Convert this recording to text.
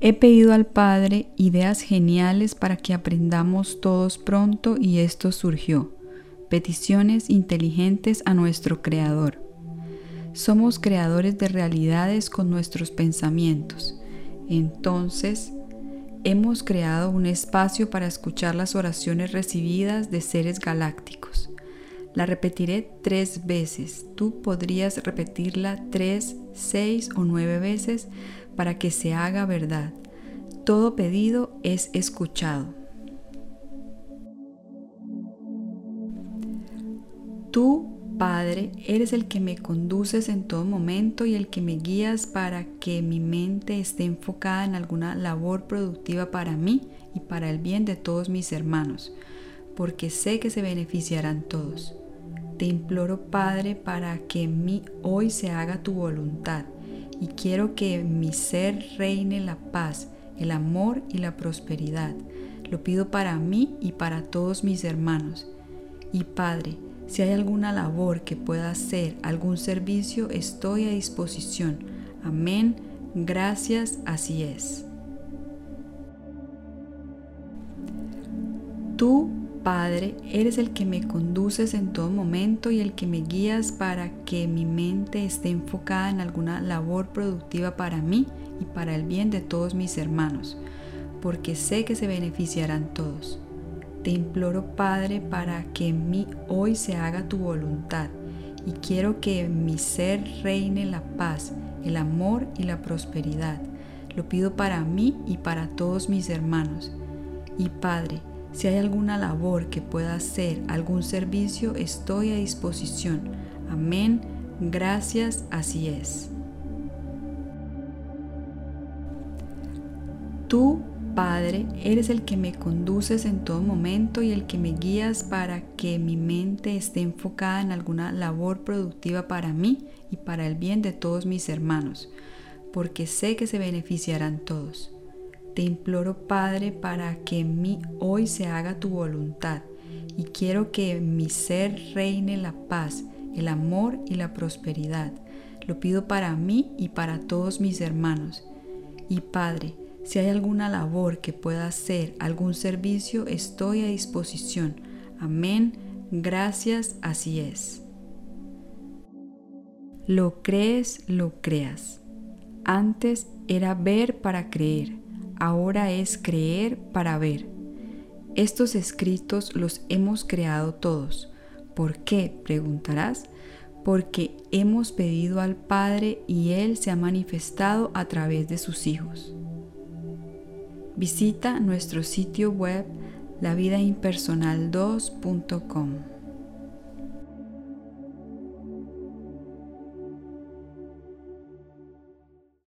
He pedido al Padre ideas geniales para que aprendamos todos pronto y esto surgió. Peticiones inteligentes a nuestro Creador. Somos creadores de realidades con nuestros pensamientos. Entonces, hemos creado un espacio para escuchar las oraciones recibidas de seres galácticos. La repetiré tres veces. Tú podrías repetirla tres, seis o nueve veces para que se haga verdad. Todo pedido es escuchado. Tú, Padre, eres el que me conduces en todo momento y el que me guías para que mi mente esté enfocada en alguna labor productiva para mí y para el bien de todos mis hermanos, porque sé que se beneficiarán todos. Te imploro, Padre, para que en mí hoy se haga tu voluntad y quiero que en mi ser reine la paz, el amor y la prosperidad. Lo pido para mí y para todos mis hermanos. Y Padre, si hay alguna labor que pueda hacer, algún servicio, estoy a disposición. Amén. Gracias, así es. Tú Padre, eres el que me conduces en todo momento y el que me guías para que mi mente esté enfocada en alguna labor productiva para mí y para el bien de todos mis hermanos, porque sé que se beneficiarán todos. Te imploro, Padre, para que en mí hoy se haga tu voluntad y quiero que en mi ser reine la paz, el amor y la prosperidad. Lo pido para mí y para todos mis hermanos. Y Padre, si hay alguna labor que pueda hacer, algún servicio, estoy a disposición. Amén. Gracias, así es. Tú, Padre, eres el que me conduces en todo momento y el que me guías para que mi mente esté enfocada en alguna labor productiva para mí y para el bien de todos mis hermanos, porque sé que se beneficiarán todos. Te imploro, Padre, para que en mí hoy se haga tu voluntad y quiero que en mi ser reine la paz, el amor y la prosperidad. Lo pido para mí y para todos mis hermanos. Y Padre, si hay alguna labor que pueda hacer, algún servicio, estoy a disposición. Amén. Gracias, así es. Lo crees, lo creas. Antes era ver para creer ahora es creer para ver. Estos escritos los hemos creado todos. ¿Por qué? preguntarás. Porque hemos pedido al Padre y Él se ha manifestado a través de sus hijos. Visita nuestro sitio web lavidaimpersonal2.com.